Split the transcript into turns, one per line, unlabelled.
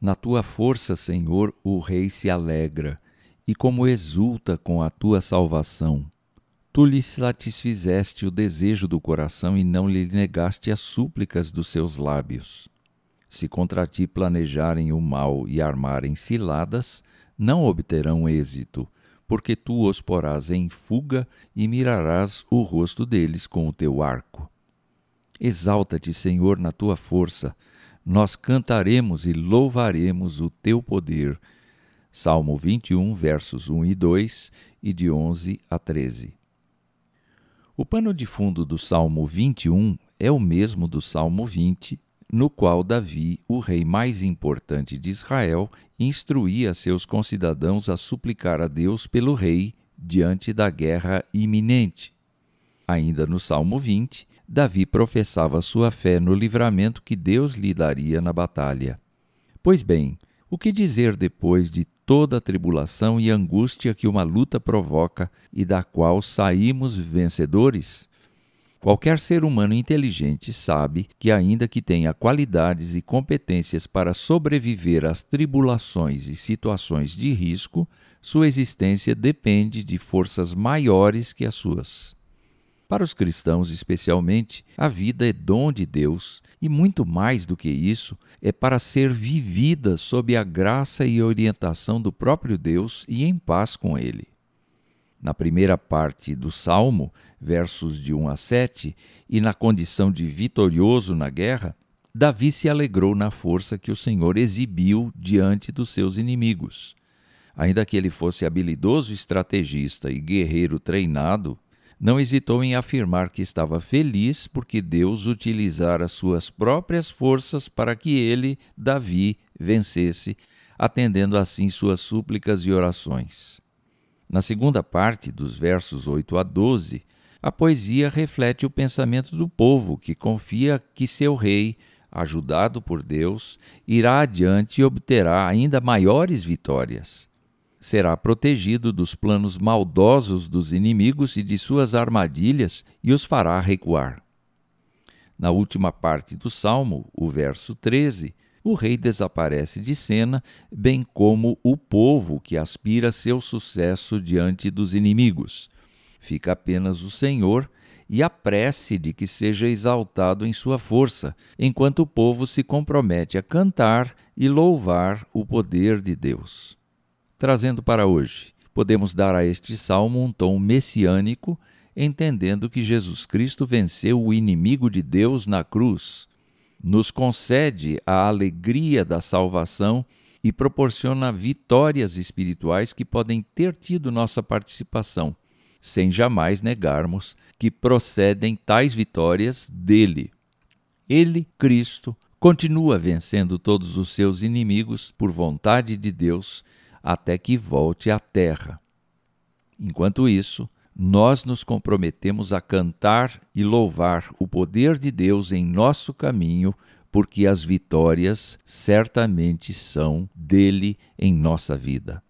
Na tua força, Senhor, o rei se alegra, e como exulta com a tua salvação. Tu lhe satisfizeste o desejo do coração e não lhe negaste as súplicas dos seus lábios. Se contra ti planejarem o mal e armarem ciladas, não obterão êxito, porque tu os porás em fuga e mirarás o rosto deles com o teu arco. Exalta-te, Senhor, na tua força, nós cantaremos e louvaremos o teu poder. Salmo 21, versos 1 e 2 e de 11 a 13. O pano de fundo do Salmo 21 é o mesmo do Salmo 20, no qual Davi, o rei mais importante de Israel, instruía seus concidadãos a suplicar a Deus pelo rei diante da guerra iminente. Ainda no Salmo 20, Davi professava sua fé no livramento que Deus lhe daria na batalha. Pois bem, o que dizer depois de toda a tribulação e angústia que uma luta provoca e da qual saímos vencedores? Qualquer ser humano inteligente sabe que, ainda que tenha qualidades e competências para sobreviver às tribulações e situações de risco, sua existência depende de forças maiores que as suas. Para os cristãos, especialmente, a vida é dom de Deus e, muito mais do que isso, é para ser vivida sob a graça e orientação do próprio Deus e em paz com Ele. Na primeira parte do Salmo, versos de 1 a 7, e na condição de vitorioso na guerra, Davi se alegrou na força que o Senhor exibiu diante dos seus inimigos. Ainda que ele fosse habilidoso estrategista e guerreiro treinado, não hesitou em afirmar que estava feliz porque Deus utilizara suas próprias forças para que ele, Davi, vencesse, atendendo assim suas súplicas e orações. Na segunda parte, dos versos 8 a 12, a poesia reflete o pensamento do povo que confia que seu rei, ajudado por Deus, irá adiante e obterá ainda maiores vitórias será protegido dos planos maldosos dos inimigos e de suas armadilhas e os fará recuar. Na última parte do salmo, o verso 13, o rei desaparece de cena, bem como o povo que aspira seu sucesso diante dos inimigos. Fica apenas o Senhor e a prece de que seja exaltado em sua força, enquanto o povo se compromete a cantar e louvar o poder de Deus trazendo para hoje. Podemos dar a este salmo um tom messiânico, entendendo que Jesus Cristo venceu o inimigo de Deus na cruz, nos concede a alegria da salvação e proporciona vitórias espirituais que podem ter tido nossa participação, sem jamais negarmos que procedem tais vitórias dele. Ele, Cristo, continua vencendo todos os seus inimigos por vontade de Deus até que volte à terra. Enquanto isso, nós nos comprometemos a cantar e louvar o poder de Deus em nosso caminho, porque as vitórias certamente são dele em nossa vida.